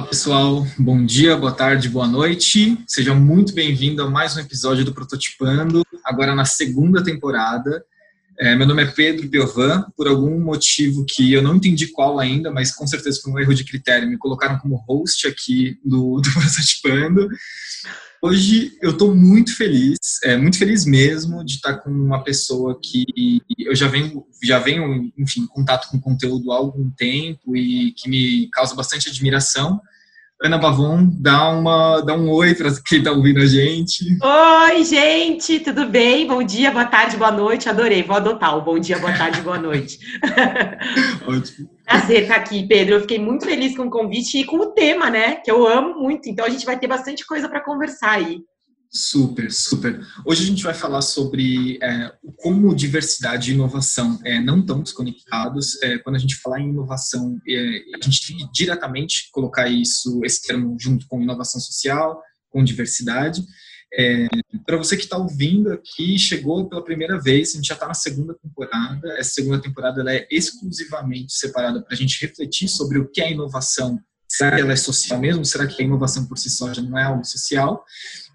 Olá pessoal, bom dia, boa tarde, boa noite. Seja muito bem-vindo a mais um episódio do Prototipando, agora na segunda temporada. É, meu nome é Pedro Biovan, por algum motivo que eu não entendi qual ainda, mas com certeza foi um erro de critério, me colocaram como host aqui do, do Prototipando. Hoje eu estou muito feliz, é, muito feliz mesmo de estar com uma pessoa que eu já venho, já venho, enfim, em contato com conteúdo há algum tempo e que me causa bastante admiração. Ana Bavon, dá, uma, dá um oi para quem está ouvindo a gente. Oi, gente, tudo bem? Bom dia, boa tarde, boa noite. Adorei, vou adotar o bom dia, boa tarde, boa noite. Ótimo. Prazer estar aqui, Pedro. Eu fiquei muito feliz com o convite e com o tema, né? Que eu amo muito. Então a gente vai ter bastante coisa para conversar aí. Super, super. Hoje a gente vai falar sobre é, como diversidade e inovação é, não estão desconectados. É, quando a gente falar em inovação, é, a gente tem que diretamente colocar isso, esse termo, junto com inovação social, com diversidade. É, Para você que está ouvindo aqui, chegou pela primeira vez, a gente já está na segunda temporada. Essa segunda temporada é exclusivamente separada para a gente refletir sobre o que é inovação Será que ela é social mesmo? Será que a inovação por si só já não é algo social?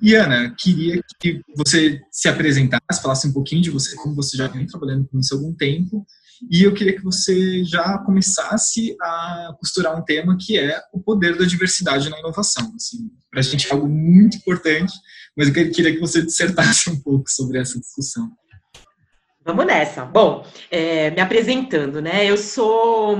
E Ana, queria que você se apresentasse, falasse um pouquinho de você, como você já vem trabalhando com isso há algum tempo. E eu queria que você já começasse a costurar um tema que é o poder da diversidade na inovação. Assim, Para a gente é algo muito importante, mas eu queria que você dissertasse um pouco sobre essa discussão. Vamos nessa. Bom, é, me apresentando, né? Eu sou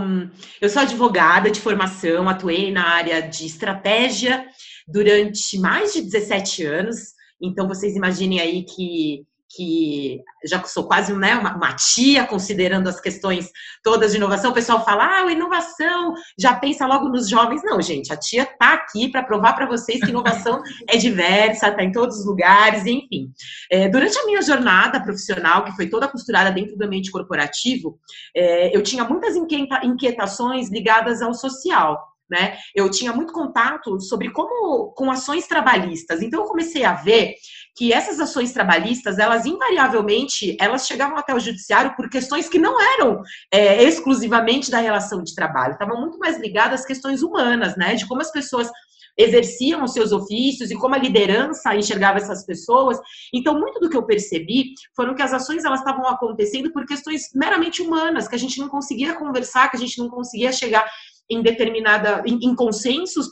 eu sou advogada de formação, atuei na área de estratégia durante mais de 17 anos. Então vocês imaginem aí que que já sou quase né, uma, uma, tia, considerando as questões todas de inovação, o pessoal fala, ah, inovação, já pensa logo nos jovens. Não, gente, a tia está aqui para provar para vocês que inovação é diversa, está em todos os lugares, enfim. É, durante a minha jornada profissional, que foi toda costurada dentro do ambiente corporativo, é, eu tinha muitas inquietações ligadas ao social. Né? Eu tinha muito contato sobre como com ações trabalhistas. Então eu comecei a ver que essas ações trabalhistas, elas invariavelmente, elas chegavam até o judiciário por questões que não eram é, exclusivamente da relação de trabalho, estavam muito mais ligadas às questões humanas, né? De como as pessoas exerciam os seus ofícios e como a liderança enxergava essas pessoas. Então, muito do que eu percebi foram que as ações elas estavam acontecendo por questões meramente humanas, que a gente não conseguia conversar, que a gente não conseguia chegar em determinada em, em consensos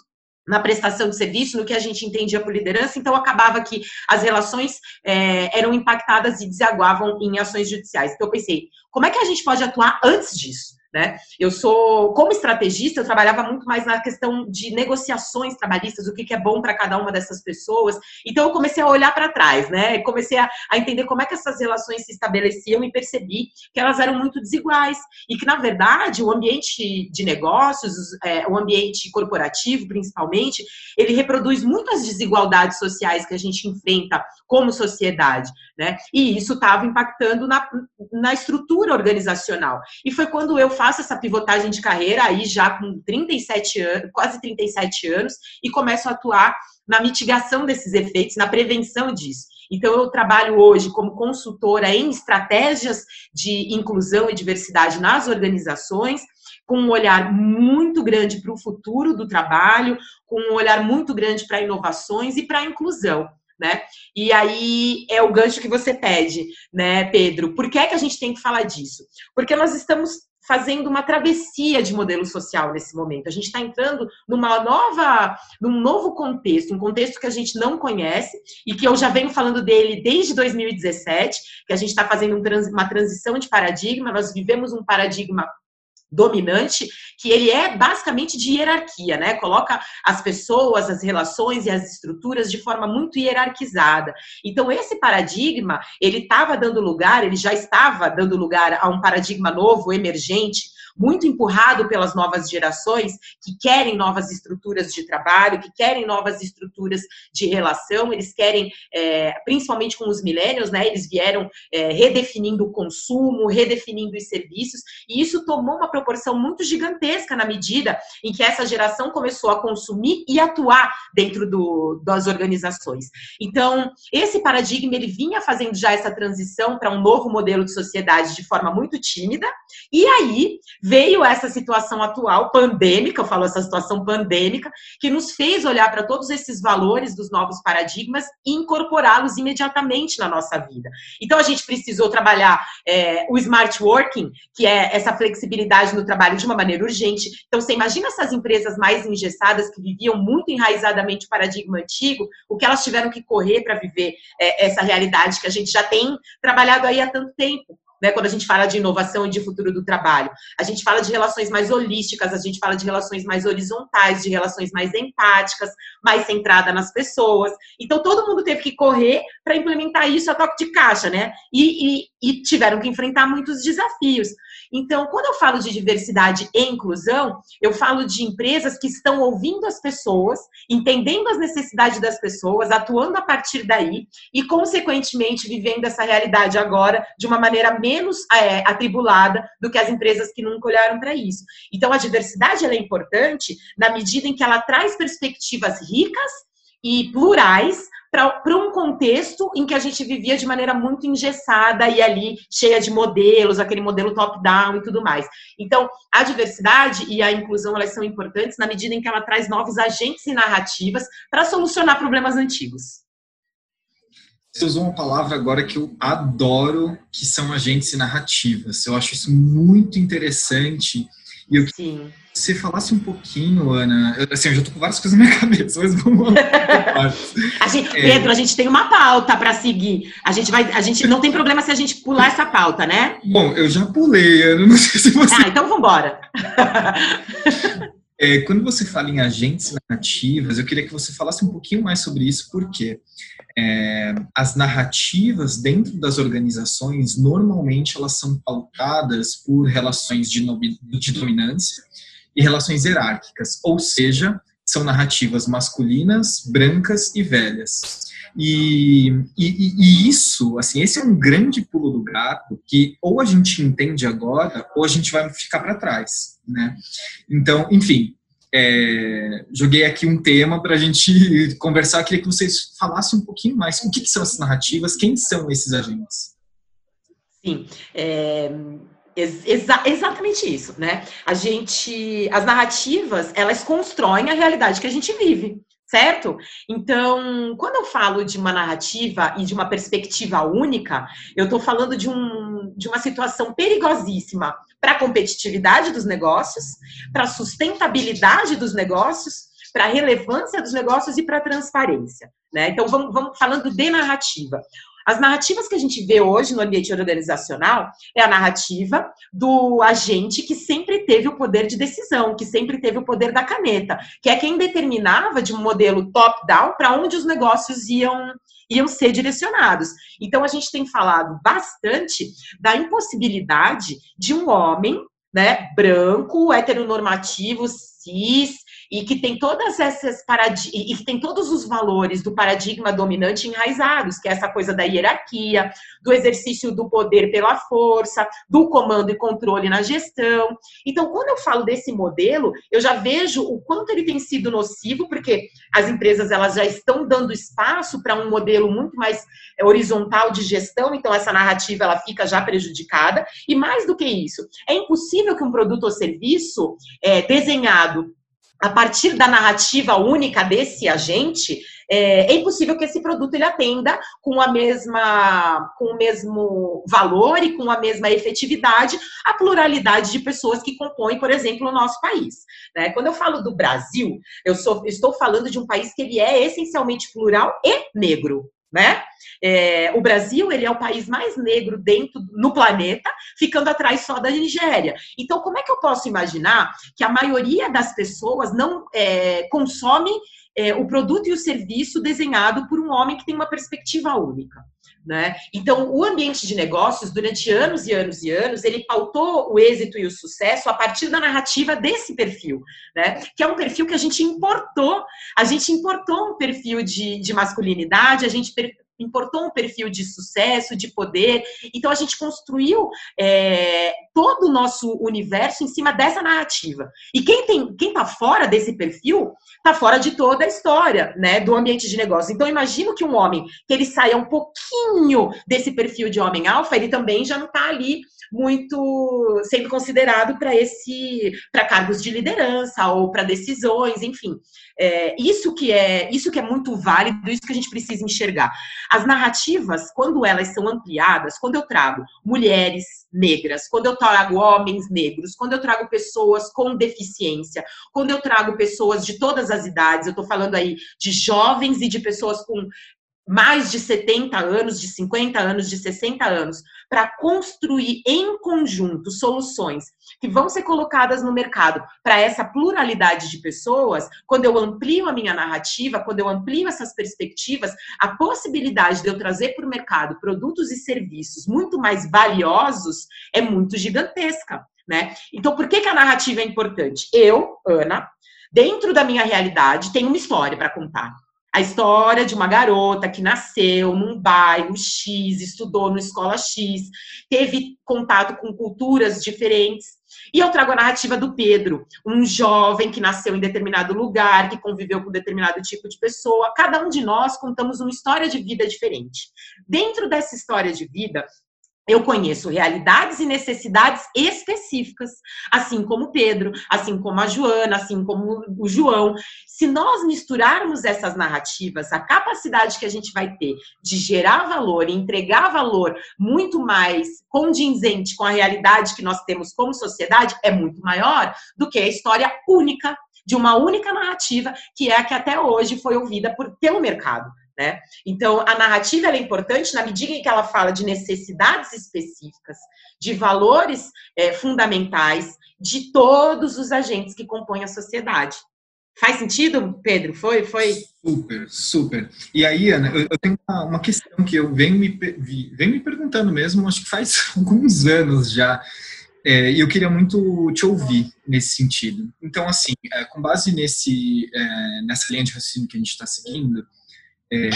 na prestação de serviço, no que a gente entendia por liderança, então acabava que as relações é, eram impactadas e desaguavam em ações judiciais. Então eu pensei, como é que a gente pode atuar antes disso? Né? Eu sou, como estrategista, eu trabalhava muito mais na questão de negociações trabalhistas, o que, que é bom para cada uma dessas pessoas. Então, eu comecei a olhar para trás, né? Comecei a, a, entender como é que essas relações se estabeleciam e percebi que elas eram muito desiguais e que, na verdade, o ambiente de negócios, é, o ambiente corporativo, principalmente, ele reproduz muitas desigualdades sociais que a gente enfrenta como sociedade, né? E isso estava impactando na, na estrutura organizacional. E foi quando eu faço essa pivotagem de carreira aí já com 37 anos, quase 37 anos, e começo a atuar na mitigação desses efeitos, na prevenção disso. Então, eu trabalho hoje como consultora em estratégias de inclusão e diversidade nas organizações, com um olhar muito grande para o futuro do trabalho, com um olhar muito grande para inovações e para inclusão. Né? E aí é o gancho que você pede, né, Pedro? Por que é que a gente tem que falar disso? Porque nós estamos fazendo uma travessia de modelo social nesse momento. A gente está entrando numa nova, num novo contexto, um contexto que a gente não conhece e que eu já venho falando dele desde 2017, que a gente está fazendo uma transição de paradigma. Nós vivemos um paradigma dominante, que ele é basicamente de hierarquia, né? Coloca as pessoas, as relações e as estruturas de forma muito hierarquizada. Então, esse paradigma, ele estava dando lugar, ele já estava dando lugar a um paradigma novo, emergente, muito empurrado pelas novas gerações que querem novas estruturas de trabalho, que querem novas estruturas de relação, eles querem, é, principalmente com os millennials, né? Eles vieram é, redefinindo o consumo, redefinindo os serviços, e isso tomou uma proporção muito gigantesca na medida em que essa geração começou a consumir e atuar dentro do, das organizações. Então, esse paradigma ele vinha fazendo já essa transição para um novo modelo de sociedade de forma muito tímida, e aí veio essa situação atual, pandêmica, eu falo essa situação pandêmica, que nos fez olhar para todos esses valores dos novos paradigmas e incorporá-los imediatamente na nossa vida. Então, a gente precisou trabalhar é, o smart working, que é essa flexibilidade no trabalho de uma maneira urgente. Então, você imagina essas empresas mais engessadas que viviam muito enraizadamente o paradigma antigo, o que elas tiveram que correr para viver é, essa realidade que a gente já tem trabalhado aí há tanto tempo né, quando a gente fala de inovação e de futuro do trabalho. A gente fala de relações mais holísticas, a gente fala de relações mais horizontais, de relações mais empáticas, mais centrada nas pessoas. Então, todo mundo teve que correr para implementar isso a toque de caixa, né? E, e, e tiveram que enfrentar muitos desafios. Então, quando eu falo de diversidade e inclusão, eu falo de empresas que estão ouvindo as pessoas, entendendo as necessidades das pessoas, atuando a partir daí e, consequentemente, vivendo essa realidade agora de uma maneira menos é, atribulada do que as empresas que nunca olharam para isso. Então, a diversidade é importante na medida em que ela traz perspectivas ricas e plurais para um contexto em que a gente vivia de maneira muito engessada e ali cheia de modelos, aquele modelo top-down e tudo mais. Então, a diversidade e a inclusão elas são importantes na medida em que ela traz novos agentes e narrativas para solucionar problemas antigos. Você usou uma palavra agora que eu adoro, que são agentes e narrativas. Eu acho isso muito interessante. E eu Sim você falasse um pouquinho, Ana. Assim, eu já tô com várias coisas na minha cabeça, mas vamos lá. a gente, é... Pedro, a gente tem uma pauta para seguir. A gente vai, a gente não tem problema se a gente pular essa pauta, né? Bom, eu já pulei, Ana. Não sei se você. Ah, então vamos embora. é, quando você fala em agentes narrativas, eu queria que você falasse um pouquinho mais sobre isso, porque é, as narrativas dentro das organizações normalmente elas são pautadas por relações de, de dominância e relações hierárquicas, ou seja, são narrativas masculinas, brancas e velhas. E, e, e, isso, assim, esse é um grande pulo do gato que ou a gente entende agora ou a gente vai ficar para trás, né? Então, enfim, é, joguei aqui um tema para a gente conversar. Queria que vocês falassem um pouquinho mais o que, que são essas narrativas, quem são esses agentes. Sim, é, Exa exatamente isso, né? A gente, as narrativas, elas constroem a realidade que a gente vive, certo? Então, quando eu falo de uma narrativa e de uma perspectiva única, eu estou falando de, um, de uma situação perigosíssima para a competitividade dos negócios, para a sustentabilidade dos negócios, para a relevância dos negócios e para a transparência. Né? Então, vamos, vamos falando de narrativa. As narrativas que a gente vê hoje no ambiente organizacional é a narrativa do agente que sempre teve o poder de decisão, que sempre teve o poder da caneta, que é quem determinava de um modelo top-down para onde os negócios iam, iam ser direcionados. Então, a gente tem falado bastante da impossibilidade de um homem né, branco, heteronormativo, cis, e que tem todas essas e que tem todos os valores do paradigma dominante enraizados, que é essa coisa da hierarquia, do exercício do poder pela força, do comando e controle na gestão. Então, quando eu falo desse modelo, eu já vejo o quanto ele tem sido nocivo, porque as empresas elas já estão dando espaço para um modelo muito mais horizontal de gestão, então essa narrativa ela fica já prejudicada. E mais do que isso, é impossível que um produto ou serviço é, desenhado a partir da narrativa única desse agente, é, é, impossível que esse produto ele atenda com a mesma, com o mesmo valor e com a mesma efetividade a pluralidade de pessoas que compõem, por exemplo, o nosso país. Né? Quando eu falo do Brasil, eu sou, estou falando de um país que ele é essencialmente plural e negro né? É, o Brasil ele é o país mais negro dentro no planeta, ficando atrás só da Nigéria. Então, como é que eu posso imaginar que a maioria das pessoas não é, consome é, o produto e o serviço desenhado por um homem que tem uma perspectiva única. Né? Então, o ambiente de negócios, durante anos e anos e anos, ele pautou o êxito e o sucesso a partir da narrativa desse perfil, né? que é um perfil que a gente importou. A gente importou um perfil de, de masculinidade, a gente importou um perfil de sucesso, de poder. Então a gente construiu é, todo o nosso universo em cima dessa narrativa. E quem tem, quem está fora desse perfil, está fora de toda a história, né, do ambiente de negócio. Então imagino que um homem que ele saia um pouquinho desse perfil de homem alfa, ele também já não está ali muito sendo considerado para esse para cargos de liderança ou para decisões, enfim. É, isso que é isso que é muito válido, isso que a gente precisa enxergar. As narrativas, quando elas são ampliadas, quando eu trago mulheres negras, quando eu trago homens negros, quando eu trago pessoas com deficiência, quando eu trago pessoas de todas as idades, eu estou falando aí de jovens e de pessoas com mais de 70 anos, de 50 anos, de 60 anos, para construir em conjunto soluções que vão ser colocadas no mercado para essa pluralidade de pessoas, quando eu amplio a minha narrativa, quando eu amplio essas perspectivas, a possibilidade de eu trazer para o mercado produtos e serviços muito mais valiosos é muito gigantesca, né? Então, por que, que a narrativa é importante? Eu, Ana, dentro da minha realidade, tenho uma história para contar a história de uma garota que nasceu num bairro X, estudou na escola X, teve contato com culturas diferentes. E eu trago a narrativa do Pedro, um jovem que nasceu em determinado lugar, que conviveu com determinado tipo de pessoa. Cada um de nós contamos uma história de vida diferente. Dentro dessa história de vida, eu conheço realidades e necessidades específicas, assim como Pedro, assim como a Joana, assim como o João. Se nós misturarmos essas narrativas, a capacidade que a gente vai ter de gerar valor e entregar valor muito mais condizente com a realidade que nós temos como sociedade é muito maior do que a história única de uma única narrativa, que é a que até hoje foi ouvida por, pelo mercado. Né? Então, a narrativa é importante na medida em que ela fala de necessidades específicas, de valores é, fundamentais de todos os agentes que compõem a sociedade. Faz sentido, Pedro? Foi? Foi? Super, super. E aí, Ana, eu, eu tenho uma, uma, questão que eu venho me, venho me perguntando mesmo, acho que faz alguns anos já, é, e eu queria muito te ouvir nesse sentido. Então, assim, é, com base nesse, é, nessa linha de raciocínio que a gente está seguindo, é,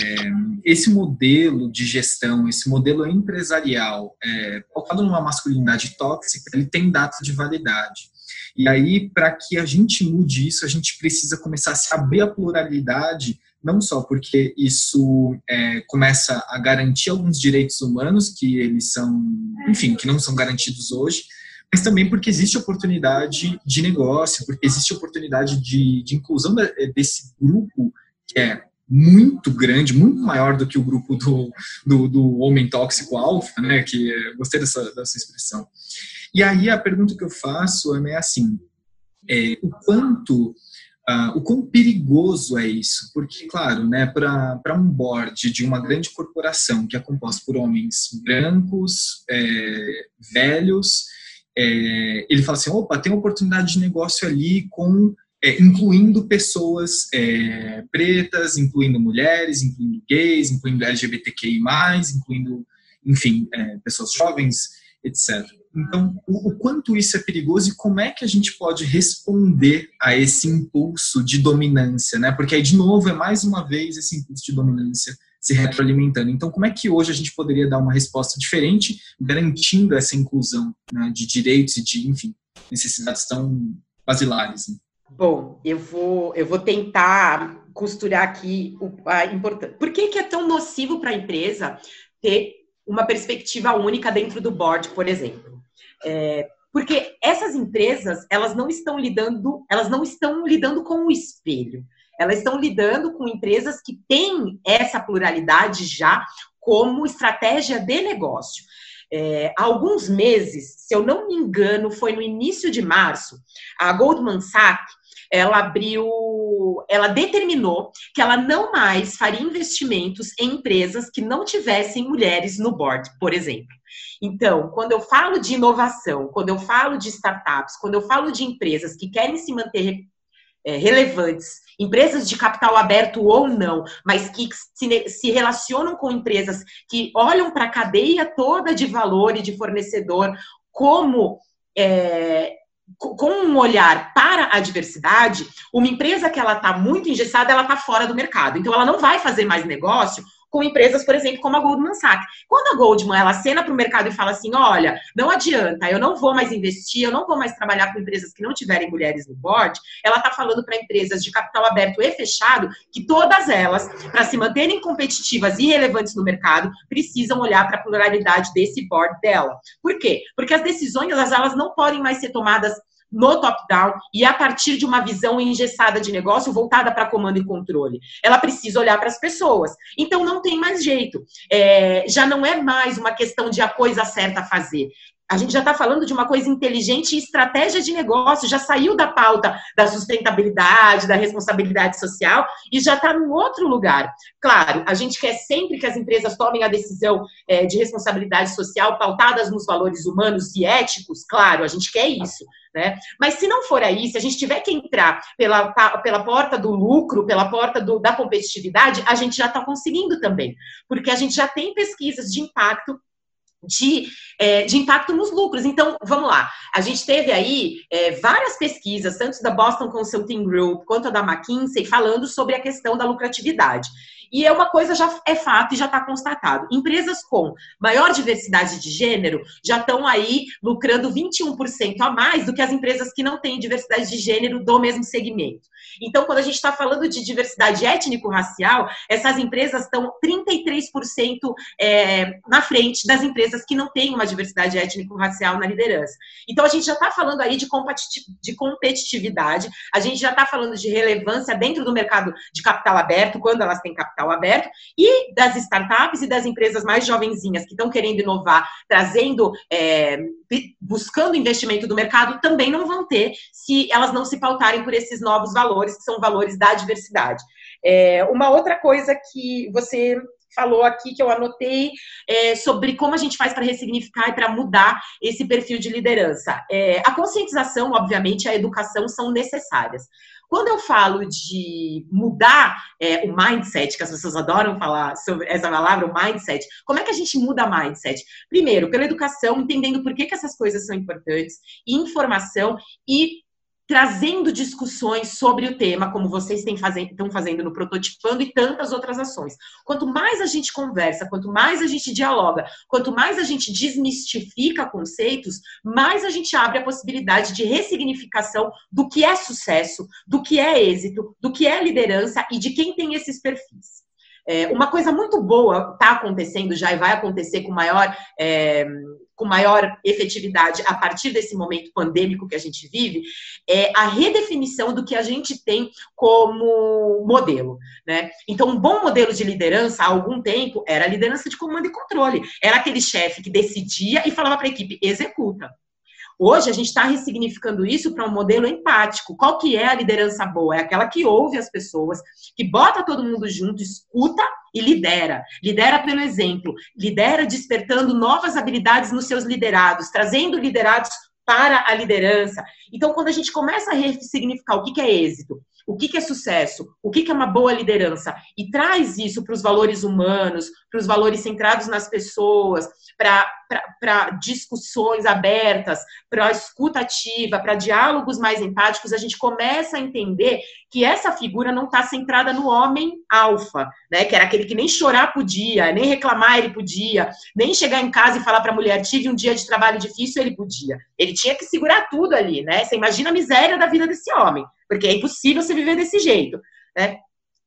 esse modelo de gestão, esse modelo empresarial, é, colocado numa masculinidade tóxica, ele tem data de validade. E aí, para que a gente mude isso, a gente precisa começar a se abrir pluralidade, não só porque isso é, começa a garantir alguns direitos humanos que eles são, enfim, que não são garantidos hoje, mas também porque existe oportunidade de negócio, porque existe oportunidade de, de inclusão desse grupo que é muito grande, muito maior do que o grupo do, do, do homem tóxico alfa, né? Que gostei dessa, dessa expressão. E aí a pergunta que eu faço é assim: é, o quanto Uh, o quão perigoso é isso? Porque, claro, né, para um board de uma grande corporação que é composto por homens brancos, é, velhos, é, ele fala assim: opa, tem uma oportunidade de negócio ali com é, incluindo pessoas é, pretas, incluindo mulheres, incluindo gays, incluindo LGBTQI+, incluindo, enfim, é, pessoas jovens, etc. Então, o, o, quanto isso é perigoso e como é que a gente pode responder a esse impulso de dominância, né? Porque aí, de novo, é mais uma vez esse impulso de dominância se retroalimentando. Então, como é que hoje a gente poderia dar uma resposta diferente, garantindo essa inclusão né, de direitos e de, enfim, necessidades tão basilares? Né? Bom, eu vou, eu vou tentar costurar aqui o a importância. Por que, que é tão nocivo para a empresa ter uma perspectiva única dentro do board, por exemplo? É, porque essas empresas, elas não estão lidando, elas não estão lidando com o espelho. Elas estão lidando com empresas que têm essa pluralidade já como estratégia de negócio. É, há alguns meses, se eu não me engano, foi no início de março, a Goldman Sachs ela abriu, ela determinou que ela não mais faria investimentos em empresas que não tivessem mulheres no board, por exemplo. Então, quando eu falo de inovação, quando eu falo de startups, quando eu falo de empresas que querem se manter é, relevantes, empresas de capital aberto ou não, mas que se, se relacionam com empresas que olham para a cadeia toda de valor e de fornecedor como é, com um olhar para a diversidade, uma empresa que ela está muito engessada, ela está fora do mercado. Então, ela não vai fazer mais negócio com empresas, por exemplo, como a Goldman Sachs. Quando a Goldman ela acena para o mercado e fala assim, olha, não adianta, eu não vou mais investir, eu não vou mais trabalhar com empresas que não tiverem mulheres no board, ela está falando para empresas de capital aberto e fechado que todas elas, para se manterem competitivas e relevantes no mercado, precisam olhar para a pluralidade desse board dela. Por quê? Porque as decisões elas, elas não podem mais ser tomadas no top-down e a partir de uma visão engessada de negócio voltada para comando e controle. Ela precisa olhar para as pessoas. Então não tem mais jeito. É, já não é mais uma questão de a coisa certa a fazer a gente já está falando de uma coisa inteligente e estratégia de negócio, já saiu da pauta da sustentabilidade, da responsabilidade social e já está num outro lugar. Claro, a gente quer sempre que as empresas tomem a decisão é, de responsabilidade social pautadas nos valores humanos e éticos, claro, a gente quer isso. Né? Mas se não for aí, se a gente tiver que entrar pela, pela porta do lucro, pela porta do, da competitividade, a gente já está conseguindo também, porque a gente já tem pesquisas de impacto de, é, de impacto nos lucros. Então, vamos lá. A gente teve aí é, várias pesquisas, tanto da Boston Consulting Group quanto da McKinsey, falando sobre a questão da lucratividade. E é uma coisa já é fato e já está constatado. Empresas com maior diversidade de gênero já estão aí lucrando 21% a mais do que as empresas que não têm diversidade de gênero do mesmo segmento. Então, quando a gente está falando de diversidade étnico-racial, essas empresas estão 33% é, na frente das empresas que não têm uma diversidade étnico-racial na liderança. Então, a gente já está falando aí de competitividade, a gente já está falando de relevância dentro do mercado de capital aberto, quando elas têm capital capital aberto, e das startups e das empresas mais jovenzinhas que estão querendo inovar, trazendo, é, buscando investimento do mercado, também não vão ter se elas não se pautarem por esses novos valores, que são valores da diversidade. É, uma outra coisa que você falou aqui que eu anotei é, sobre como a gente faz para ressignificar e para mudar esse perfil de liderança. É, a conscientização, obviamente, a educação são necessárias. Quando eu falo de mudar é, o mindset, que as pessoas adoram falar sobre essa palavra, o mindset, como é que a gente muda mindset? Primeiro, pela educação, entendendo por que, que essas coisas são importantes, informação e trazendo discussões sobre o tema, como vocês estão fazendo no Prototipando e tantas outras ações. Quanto mais a gente conversa, quanto mais a gente dialoga, quanto mais a gente desmistifica conceitos, mais a gente abre a possibilidade de ressignificação do que é sucesso, do que é êxito, do que é liderança e de quem tem esses perfis. É, uma coisa muito boa está acontecendo já e vai acontecer com maior. É, com maior efetividade a partir desse momento pandêmico que a gente vive, é a redefinição do que a gente tem como modelo. Né? Então, um bom modelo de liderança há algum tempo era a liderança de comando e controle. Era aquele chefe que decidia e falava para a equipe, executa. Hoje a gente está ressignificando isso para um modelo empático. Qual que é a liderança boa? É aquela que ouve as pessoas, que bota todo mundo junto, escuta e lidera. Lidera pelo exemplo, lidera despertando novas habilidades nos seus liderados, trazendo liderados para a liderança. Então, quando a gente começa a ressignificar o que é êxito, o que, é sucesso, o que, é uma boa liderança, e traz isso para os valores humanos, para os valores centrados nas pessoas, para discussões abertas, para escuta ativa, para diálogos mais empáticos, a gente começa a entender que essa figura não está centrada no homem alfa, né? Que era aquele que nem chorar podia, nem reclamar ele podia, nem chegar em casa e falar para a mulher tive um dia de trabalho difícil ele podia. Ele tinha que segurar tudo ali, né? Você imagina a miséria da vida desse homem porque é impossível você viver desse jeito, né?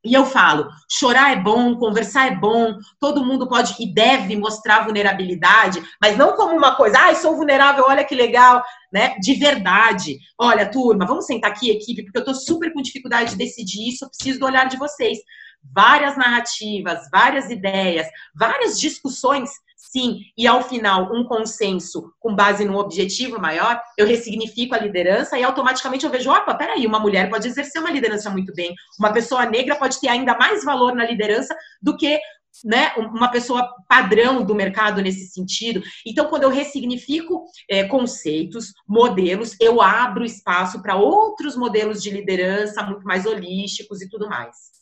E eu falo, chorar é bom, conversar é bom, todo mundo pode e deve mostrar vulnerabilidade, mas não como uma coisa, ai, ah, sou vulnerável, olha que legal, né? De verdade. Olha, turma, vamos sentar aqui, equipe, porque eu tô super com dificuldade de decidir isso, eu preciso do olhar de vocês. Várias narrativas, várias ideias, várias discussões sim, e ao final um consenso com base num objetivo maior, eu ressignifico a liderança e automaticamente eu vejo, opa, peraí, uma mulher pode exercer uma liderança muito bem, uma pessoa negra pode ter ainda mais valor na liderança do que né, uma pessoa padrão do mercado nesse sentido. Então, quando eu ressignifico é, conceitos, modelos, eu abro espaço para outros modelos de liderança muito mais holísticos e tudo mais.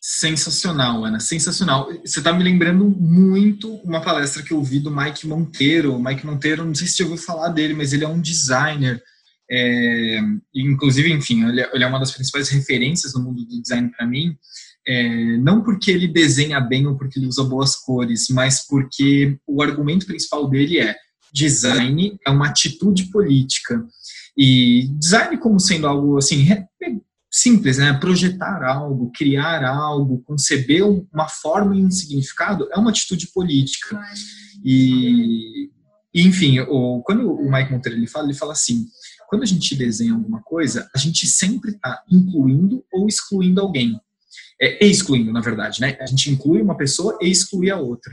Sensacional, Ana, sensacional. Você está me lembrando muito uma palestra que eu vi do Mike Monteiro. O Mike Monteiro, não sei se você ouviu falar dele, mas ele é um designer. É, inclusive, enfim, ele é, ele é uma das principais referências no mundo do design para mim. É, não porque ele desenha bem ou porque ele usa boas cores, mas porque o argumento principal dele é design é uma atitude política. E design como sendo algo assim simples, né? Projetar algo, criar algo, conceber uma forma e um significado é uma atitude política. E, enfim, o, quando o Mike Monteiro ele fala, ele fala assim: quando a gente desenha alguma coisa, a gente sempre está incluindo ou excluindo alguém é, excluindo, na verdade, né? A gente inclui uma pessoa e exclui a outra.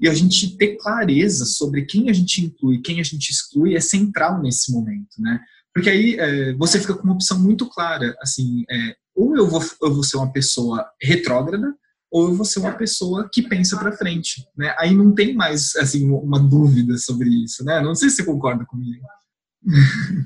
E a gente ter clareza sobre quem a gente inclui, quem a gente exclui é central nesse momento, né? Porque aí é, você fica com uma opção muito clara, assim, é, ou eu vou, eu vou ser uma pessoa retrógrada, ou eu vou ser uma pessoa que pensa para frente, né? Aí não tem mais, assim, uma dúvida sobre isso, né? Não sei se você concorda comigo.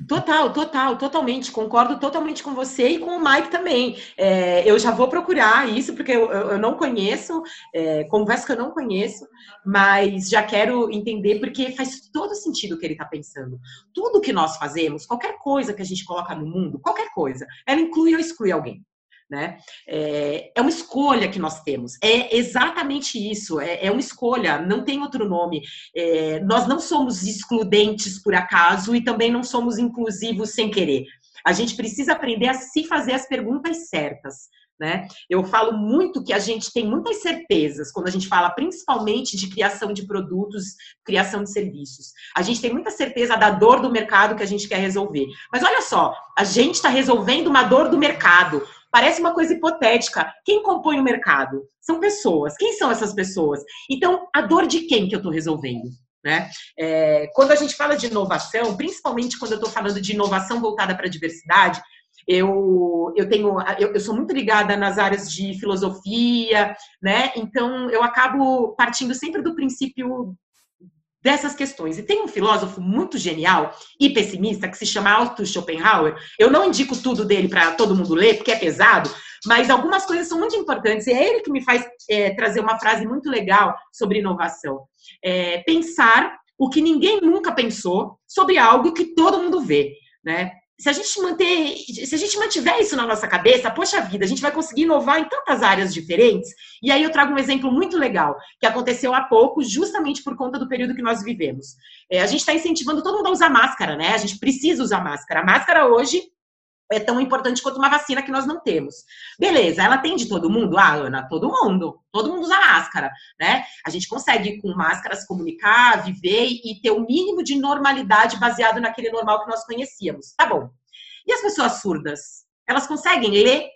Total, total, totalmente. Concordo totalmente com você e com o Mike também. É, eu já vou procurar isso, porque eu, eu não conheço, é, conversa que eu não conheço, mas já quero entender, porque faz todo sentido o que ele está pensando. Tudo que nós fazemos, qualquer coisa que a gente coloca no mundo, qualquer coisa, ela inclui ou exclui alguém né? É, é, uma escolha que nós temos. É exatamente isso. É, é uma escolha. Não tem outro nome. É, nós não somos excludentes por acaso e também não somos inclusivos sem querer. A gente precisa aprender a se fazer as perguntas certas. Né? Eu falo muito que a gente tem muitas certezas quando a gente fala principalmente de criação de produtos, criação de serviços. A gente tem muita certeza da dor do mercado que a gente quer resolver. Mas olha só, a gente está resolvendo uma dor do mercado. Parece uma coisa hipotética. Quem compõe o mercado? São pessoas. Quem são essas pessoas? Então, a dor de quem que eu estou resolvendo? Né? É, quando a gente fala de inovação, principalmente quando eu estou falando de inovação voltada para a diversidade, eu, eu tenho eu, eu, sou muito ligada nas áreas de filosofia, né? Então eu acabo partindo sempre do princípio dessas questões. E tem um filósofo muito genial e pessimista que se chama Arthur Schopenhauer. Eu não indico tudo dele para todo mundo ler, porque é pesado, mas algumas coisas são muito importantes. E é ele que me faz é, trazer uma frase muito legal sobre inovação. É, pensar o que ninguém nunca pensou sobre algo que todo mundo vê. Né? Se a gente manter, se a gente mantiver isso na nossa cabeça, poxa vida, a gente vai conseguir inovar em tantas áreas diferentes. E aí eu trago um exemplo muito legal que aconteceu há pouco, justamente por conta do período que nós vivemos. É, a gente está incentivando todo mundo a usar máscara, né? A gente precisa usar máscara. A máscara hoje é tão importante quanto uma vacina que nós não temos. Beleza, ela tem de todo mundo? Ah, Ana, todo mundo. Todo mundo usa máscara, né? A gente consegue com máscara se comunicar, viver e ter o um mínimo de normalidade baseado naquele normal que nós conhecíamos. Tá bom. E as pessoas surdas? Elas conseguem ler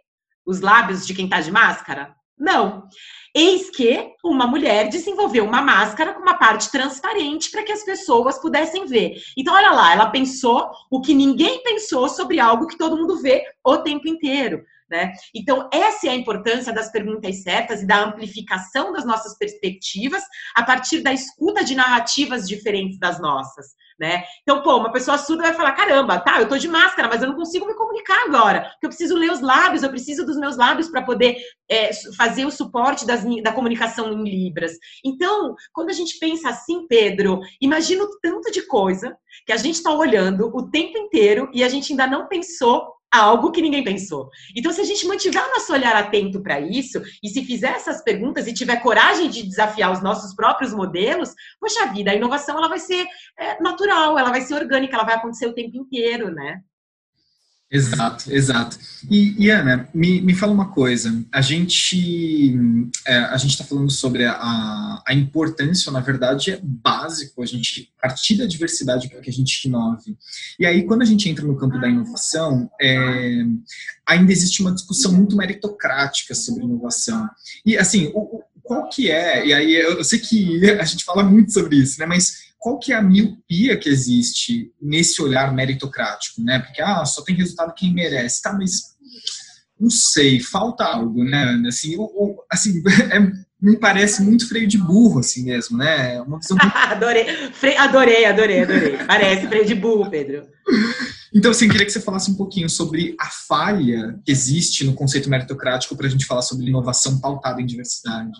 os lábios de quem tá de máscara? Não. Eis que uma mulher desenvolveu uma máscara com uma parte transparente para que as pessoas pudessem ver. Então, olha lá, ela pensou o que ninguém pensou sobre algo que todo mundo vê o tempo inteiro. Né? Então, essa é a importância das perguntas certas e da amplificação das nossas perspectivas a partir da escuta de narrativas diferentes das nossas né? Então, pô, uma pessoa surda vai falar: caramba, tá, eu tô de máscara, mas eu não consigo me comunicar agora, porque eu preciso ler os lábios, eu preciso dos meus lábios para poder é, fazer o suporte das, da comunicação em Libras. Então, quando a gente pensa assim, Pedro, imagina o tanto de coisa que a gente está olhando o tempo inteiro e a gente ainda não pensou algo que ninguém pensou. Então, se a gente mantiver o nosso olhar atento para isso, e se fizer essas perguntas e tiver coragem de desafiar os nossos próprios modelos, poxa vida, a inovação ela vai ser é, natural, ela vai ser orgânica, ela vai acontecer o tempo inteiro, né? Exato, exato. E, e, Ana, me, me fala uma coisa. A gente é, a gente está falando sobre a, a importância, na verdade, é básico a gente partir da diversidade para que a gente inove. E aí, quando a gente entra no campo da inovação, é, ainda existe uma discussão muito meritocrática sobre inovação. E assim, o, qual que é? E aí eu sei que a gente fala muito sobre isso, né? Mas qual que é a miopia que existe nesse olhar meritocrático, né? Porque ah, só tem resultado quem merece, tá? Mas não sei, falta algo, né? Assim, assim me parece muito freio de burro, assim mesmo, né? Uma visão muito... adorei, Fre... adorei, adorei, adorei. Parece freio de burro, Pedro. Então, assim, queria que você falasse um pouquinho sobre a falha que existe no conceito meritocrático para a gente falar sobre inovação pautada em diversidade.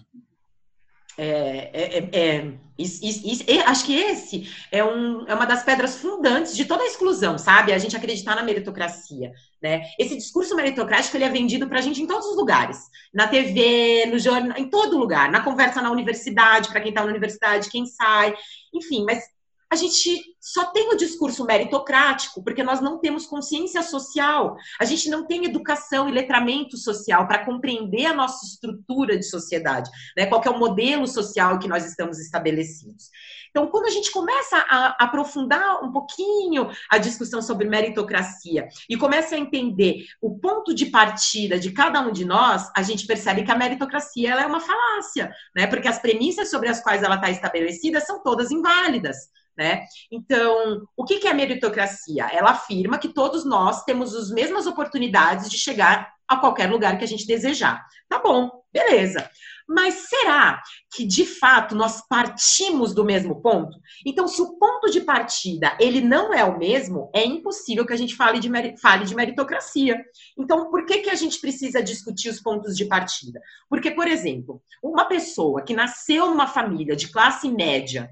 É, é, é, é acho que esse é, um, é uma das pedras fundantes de toda a exclusão, sabe? A gente acreditar na meritocracia, né? Esse discurso meritocrático ele é vendido para a gente em todos os lugares, na TV, no jornal, em todo lugar, na conversa na universidade, para quem está na universidade, quem sai, enfim. Mas a gente só tem o discurso meritocrático porque nós não temos consciência social, a gente não tem educação e letramento social para compreender a nossa estrutura de sociedade, né? qual é o modelo social que nós estamos estabelecidos. Então, quando a gente começa a aprofundar um pouquinho a discussão sobre meritocracia e começa a entender o ponto de partida de cada um de nós, a gente percebe que a meritocracia ela é uma falácia, né? porque as premissas sobre as quais ela está estabelecida são todas inválidas. Né? Então, o que é meritocracia? Ela afirma que todos nós temos as mesmas oportunidades de chegar a qualquer lugar que a gente desejar. Tá bom, beleza. Mas será que de fato nós partimos do mesmo ponto? Então, se o ponto de partida ele não é o mesmo, é impossível que a gente fale de, fale de meritocracia. Então, por que, que a gente precisa discutir os pontos de partida? Porque, por exemplo, uma pessoa que nasceu numa família de classe média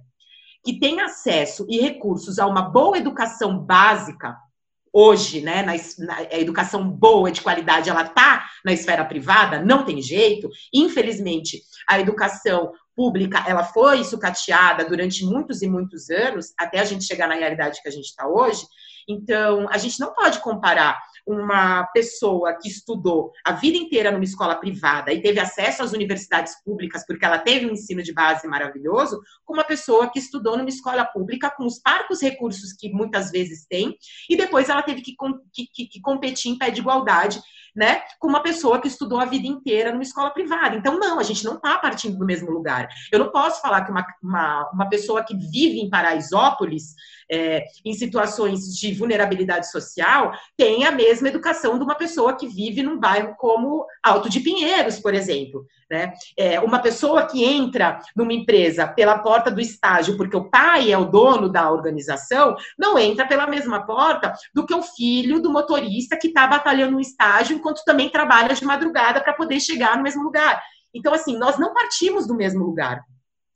que tem acesso e recursos a uma boa educação básica, hoje, né, na, na a educação boa, de qualidade, ela está na esfera privada, não tem jeito. Infelizmente, a educação pública, ela foi sucateada durante muitos e muitos anos, até a gente chegar na realidade que a gente está hoje. Então, a gente não pode comparar uma pessoa que estudou a vida inteira numa escola privada e teve acesso às universidades públicas porque ela teve um ensino de base maravilhoso, com uma pessoa que estudou numa escola pública com os parcos recursos que muitas vezes tem e depois ela teve que, que, que competir em pé de igualdade né, com uma pessoa que estudou a vida inteira numa escola privada. Então, não, a gente não está partindo do mesmo lugar. Eu não posso falar que uma, uma, uma pessoa que vive em Paraisópolis, é, em situações de vulnerabilidade social, tem a mesma educação de uma pessoa que vive num bairro como Alto de Pinheiros, por exemplo. Né? É, uma pessoa que entra numa empresa pela porta do estágio, porque o pai é o dono da organização, não entra pela mesma porta do que o filho do motorista que está batalhando no estágio enquanto também trabalha de madrugada para poder chegar no mesmo lugar. Então, assim, nós não partimos do mesmo lugar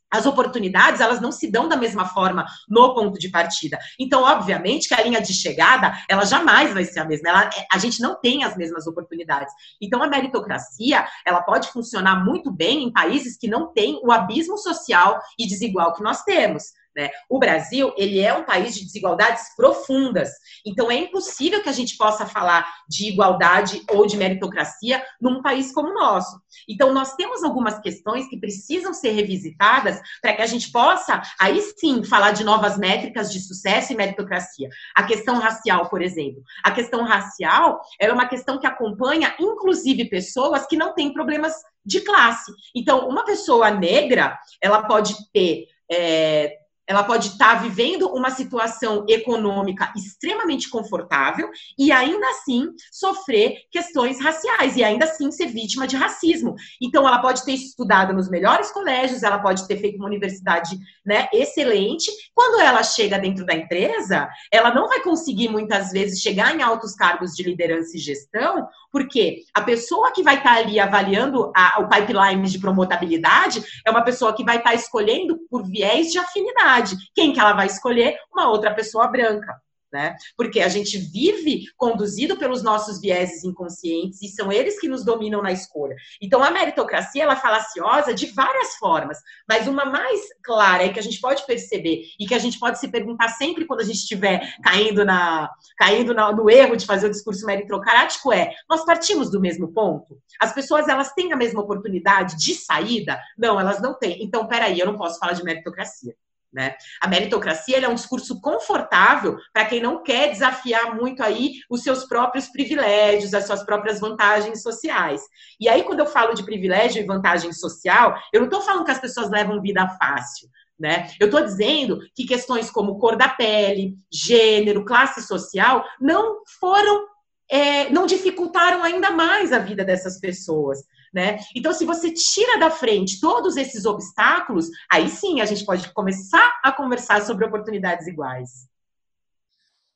as oportunidades elas não se dão da mesma forma no ponto de partida. Então, obviamente, que a linha de chegada ela jamais vai ser a mesma. Ela, é, a gente não tem as mesmas oportunidades. Então, a meritocracia ela pode funcionar muito bem em países que não têm o abismo social e desigual que nós temos. Né? O Brasil, ele é um país de desigualdades profundas. Então, é impossível que a gente possa falar de igualdade ou de meritocracia num país como o nosso. Então, nós temos algumas questões que precisam ser revisitadas para que a gente possa, aí sim, falar de novas métricas de sucesso e meritocracia. A questão racial, por exemplo. A questão racial é uma questão que acompanha, inclusive, pessoas que não têm problemas de classe. Então, uma pessoa negra, ela pode ter. É, ela pode estar tá vivendo uma situação econômica extremamente confortável e ainda assim sofrer questões raciais e ainda assim ser vítima de racismo. Então, ela pode ter estudado nos melhores colégios, ela pode ter feito uma universidade né, excelente. Quando ela chega dentro da empresa, ela não vai conseguir muitas vezes chegar em altos cargos de liderança e gestão, porque a pessoa que vai estar tá ali avaliando a, o pipeline de promotabilidade é uma pessoa que vai estar tá escolhendo por viés de afinidade quem que ela vai escolher? Uma outra pessoa branca. Né? Porque a gente vive conduzido pelos nossos vieses inconscientes e são eles que nos dominam na escolha. Então a meritocracia ela é falaciosa de várias formas, mas uma mais clara é que a gente pode perceber e que a gente pode se perguntar sempre quando a gente estiver caindo na caindo na, no erro de fazer o discurso meritocrático é: nós partimos do mesmo ponto? As pessoas elas têm a mesma oportunidade de saída? Não, elas não têm. Então peraí, eu não posso falar de meritocracia. Né? A meritocracia é um discurso confortável para quem não quer desafiar muito aí os seus próprios privilégios, as suas próprias vantagens sociais. E aí, quando eu falo de privilégio e vantagem social, eu não estou falando que as pessoas levam vida fácil. Né? Eu estou dizendo que questões como cor da pele, gênero, classe social não foram, é, não dificultaram ainda mais a vida dessas pessoas. Né? Então, se você tira da frente todos esses obstáculos, aí sim a gente pode começar a conversar sobre oportunidades iguais.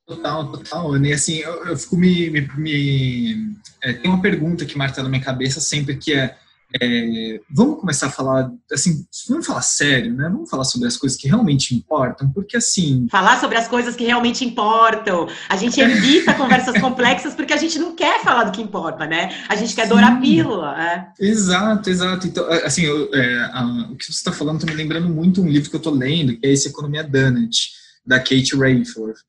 Total, total. E assim, eu, eu fico me. me, me é, tem uma pergunta que marca na minha cabeça sempre que é, é, vamos começar a falar, assim, vamos falar sério, né? Vamos falar sobre as coisas que realmente importam, porque assim. Falar sobre as coisas que realmente importam. A gente evita conversas complexas porque a gente não quer falar do que importa, né? A gente quer dourar a pílula. É. Exato, exato. Então, assim, eu, é, a, o que você está falando está me lembrando muito um livro que eu estou lendo, que é esse Economia Donut, da Kate Rainforth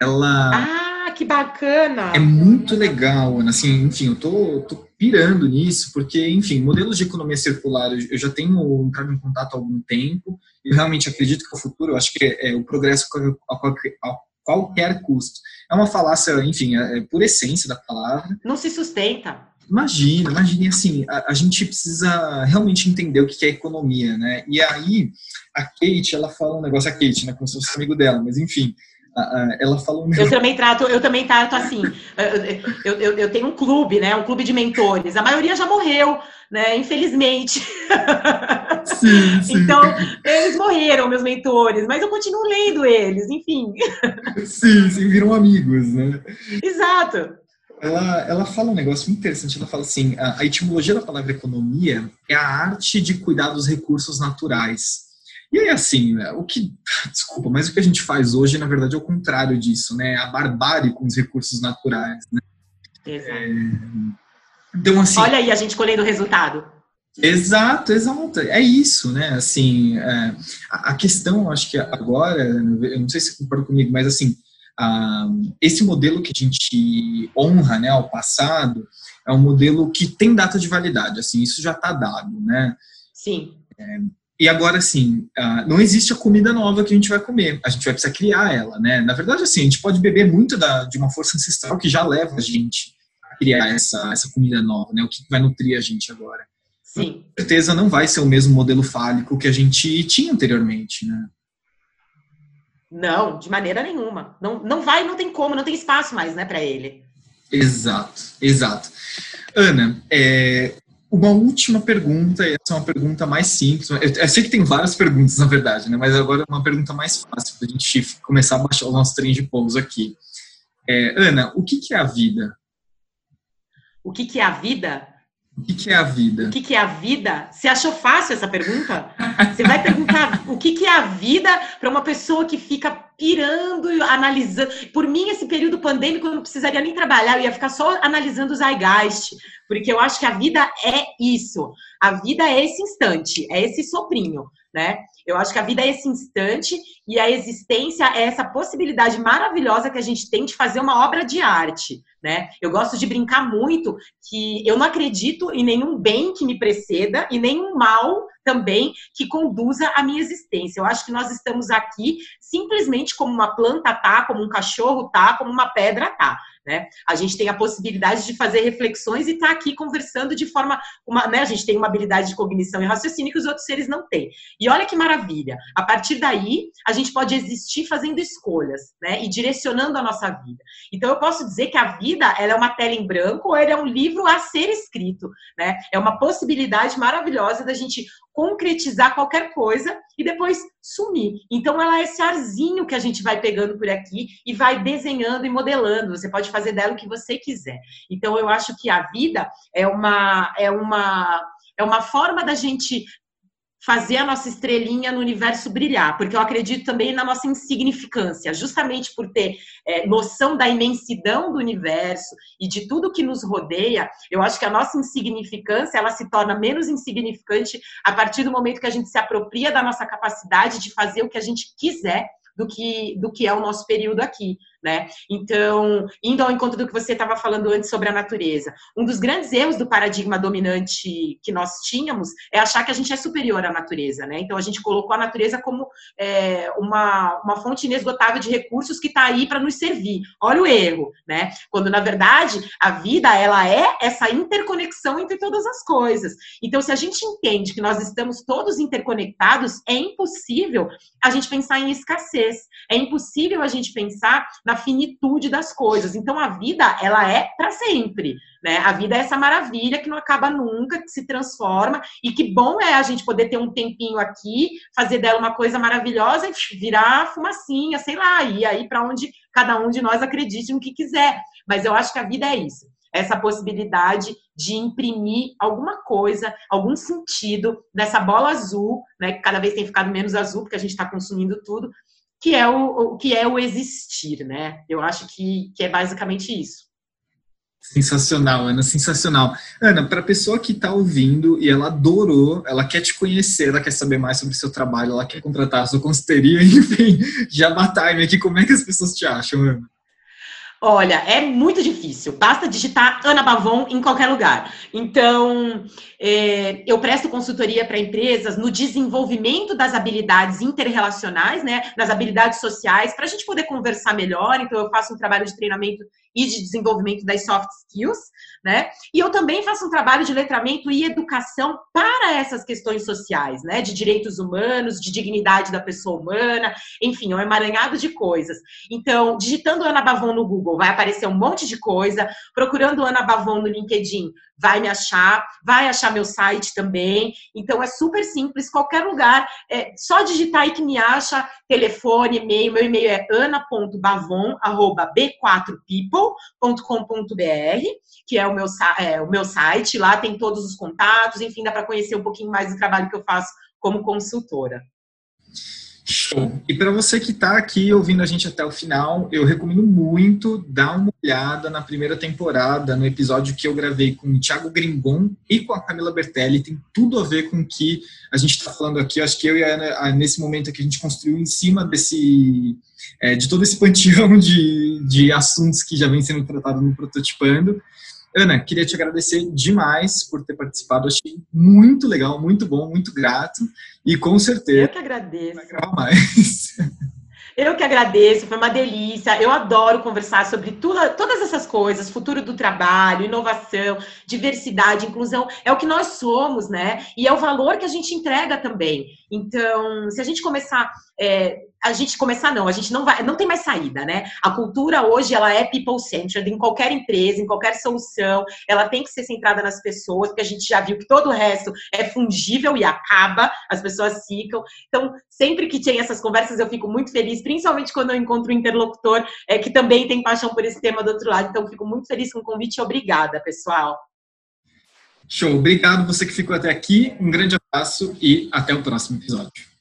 ela. Ah, que bacana! É muito legal, assim, enfim, eu tô, tô pirando nisso, porque, enfim, modelos de economia circular eu já tenho entrado em contato há algum tempo, e realmente acredito que o futuro, eu acho que é, é o progresso a qualquer, a qualquer custo. É uma falácia, enfim, é, é por essência da palavra. Não se sustenta. Imagina, imagine assim, a, a, gente precisa realmente entender o que é economia, né? E aí, a Kate, ela fala um negócio, a Kate, né, como se fosse amigo dela, mas enfim, ela falou eu também trato eu também trato assim. Eu, eu, eu, tenho um clube né? Um clube de mentores. A maioria já morreu né? Infelizmente. Sim, sim. então eles morreram meus mentores mas eu continuo lendo eles enfim. Sim sim viram amigos né? Exato. Ela, ela fala um negócio muito interessante. Ela fala assim: a, a etimologia da palavra economia é a arte de cuidar dos recursos naturais. E aí, assim, né, o que. Desculpa, mas o que a gente faz hoje, na verdade, é o contrário disso, né? A barbárie com os recursos naturais, né? Exato. É, então, assim. Olha aí a gente colhendo o resultado. Exato, exato. É isso, né? Assim, é, a, a, questão, acho que agora, eu não sei se você concorda comigo, mas assim, a, esse modelo que a gente honra, né, ao passado, é um modelo que tem data de validade. Assim, isso já está dado, né? Sim. É, e agora, assim, uh, não existe a comida nova que a gente vai comer. A gente vai precisar criar ela, né? Na verdade, assim, a gente pode beber muito da, de uma força ancestral que já leva a gente a criar essa, essa comida nova, né? O que vai nutrir a gente agora. Sim. Com certeza não vai ser o mesmo modelo fálico que a gente tinha anteriormente, né? Não, de maneira nenhuma. Não, não vai, não tem como, não tem espaço mais, né, para ele. Exato, exato. Ana, é, uma última pergunta, essa é uma pergunta mais simples. Eu, sei que tem várias perguntas, na verdade, né? mas agora é uma pergunta mais fácil para a gente começar a baixar o nosso trem de pouso aqui. É, Ana, o que, que, é a vida? O que, que é a vida? O que, que, é a vida? O que, que, é a vida? Você achou fácil essa pergunta? Você vai perguntar o que, que é a vida para uma pessoa que fica pirando, analisando. Por mim, esse período pandêmico, eu não precisaria nem trabalhar, eu ia ficar só analisando os Zeitgeist, porque eu acho que a vida é isso. A vida é esse instante, é esse soprinho, né? Eu acho que a vida é esse instante e a existência é essa possibilidade maravilhosa que a gente tem de fazer uma obra de arte né? Eu gosto de brincar muito que eu não acredito em nenhum bem que me preceda e nenhum mal também que conduza a minha existência. Eu acho que nós estamos aqui simplesmente como uma planta tá, como um cachorro tá, como uma pedra tá. Né? A gente tem a possibilidade de fazer reflexões e estar tá aqui conversando de forma. Uma, né? A gente tem uma habilidade de cognição e raciocínio que os outros seres não têm. E olha que maravilha. A partir daí, a gente pode existir fazendo escolhas né? e direcionando a nossa vida. Então, eu posso dizer que a vida ela é uma tela em branco ou ela é um livro a ser escrito. Né? É uma possibilidade maravilhosa da gente concretizar qualquer coisa e depois sumir. Então, ela é esse arzinho que a gente vai pegando por aqui e vai desenhando e modelando. Você pode fazer dela o que você quiser. Então, eu acho que a vida é uma, é uma, é uma forma da gente fazer a nossa estrelinha no universo brilhar, porque eu acredito também na nossa insignificância, justamente por ter é, noção da imensidão do universo e de tudo que nos rodeia, eu acho que a nossa insignificância ela se torna menos insignificante a partir do momento que a gente se apropria da nossa capacidade de fazer o que a gente quiser do que, do que é o nosso período aqui né? Então, indo ao encontro do que você estava falando antes sobre a natureza, um dos grandes erros do paradigma dominante que nós tínhamos é achar que a gente é superior à natureza, né? Então, a gente colocou a natureza como é, uma, uma fonte inesgotável de recursos que está aí para nos servir. Olha o erro, né? Quando, na verdade, a vida, ela é essa interconexão entre todas as coisas. Então, se a gente entende que nós estamos todos interconectados, é impossível a gente pensar em escassez. É impossível a gente pensar na na finitude das coisas. Então a vida, ela é para sempre, né? A vida é essa maravilha que não acaba nunca, que se transforma e que bom é a gente poder ter um tempinho aqui, fazer dela uma coisa maravilhosa e virar fumacinha, sei lá, e aí para onde cada um de nós acredite no que quiser. Mas eu acho que a vida é isso essa possibilidade de imprimir alguma coisa, algum sentido nessa bola azul, né, que cada vez tem ficado menos azul porque a gente está consumindo tudo, que é o, o, que é o existir, né? Eu acho que, que é basicamente isso. Sensacional, Ana, sensacional. Ana, para a pessoa que está ouvindo e ela adorou, ela quer te conhecer, ela quer saber mais sobre o seu trabalho, ela quer contratar a sua consultoria, enfim, já time aqui, como é que as pessoas te acham, Ana? Olha, é muito difícil. Basta digitar Ana Bavon em qualquer lugar. Então, é, eu presto consultoria para empresas no desenvolvimento das habilidades interrelacionais, né, das habilidades sociais, para a gente poder conversar melhor. Então, eu faço um trabalho de treinamento e de desenvolvimento das soft skills, né? E eu também faço um trabalho de letramento e educação para essas questões sociais, né? De direitos humanos, de dignidade da pessoa humana, enfim, é um emaranhado de coisas. Então, digitando Ana Bavon no Google, vai aparecer um monte de coisa. Procurando Ana Bavon no LinkedIn, vai me achar, vai achar meu site também. Então é super simples, qualquer lugar, é só digitar aí que me acha, telefone, e-mail. Meu e-mail é ana.bavon@b4people.com.br, que é o meu é, o meu site. Lá tem todos os contatos, enfim, dá para conhecer um pouquinho mais do trabalho que eu faço como consultora. Show. E para você que está aqui ouvindo a gente até o final, eu recomendo muito dar uma olhada na primeira temporada, no episódio que eu gravei com o Thiago Gringon e com a Camila Bertelli. Tem tudo a ver com o que a gente está falando aqui. Acho que eu e a Ana, nesse momento que a gente construiu em cima desse, é, de todo esse panteão de, de assuntos que já vem sendo tratado no Prototipando. Ana, queria te agradecer demais por ter participado. Achei muito legal, muito bom, muito grato. E com certeza. Eu que agradeço. Vai gravar mais. Eu que agradeço, foi uma delícia. Eu adoro conversar sobre tudo, todas essas coisas, futuro do trabalho, inovação, diversidade, inclusão. É o que nós somos, né? E é o valor que a gente entrega também. Então, se a gente começar é, a gente começar não, a gente não vai, não tem mais saída, né? A cultura hoje ela é people centered em qualquer empresa, em qualquer solução, ela tem que ser centrada nas pessoas, porque a gente já viu que todo o resto é fungível e acaba, as pessoas ficam. Então, sempre que tem essas conversas eu fico muito feliz, principalmente quando eu encontro um interlocutor é, que também tem paixão por esse tema do outro lado. Então, fico muito feliz com o convite. Obrigada, pessoal. Show, obrigado você que ficou até aqui. Um grande abraço e até o próximo episódio.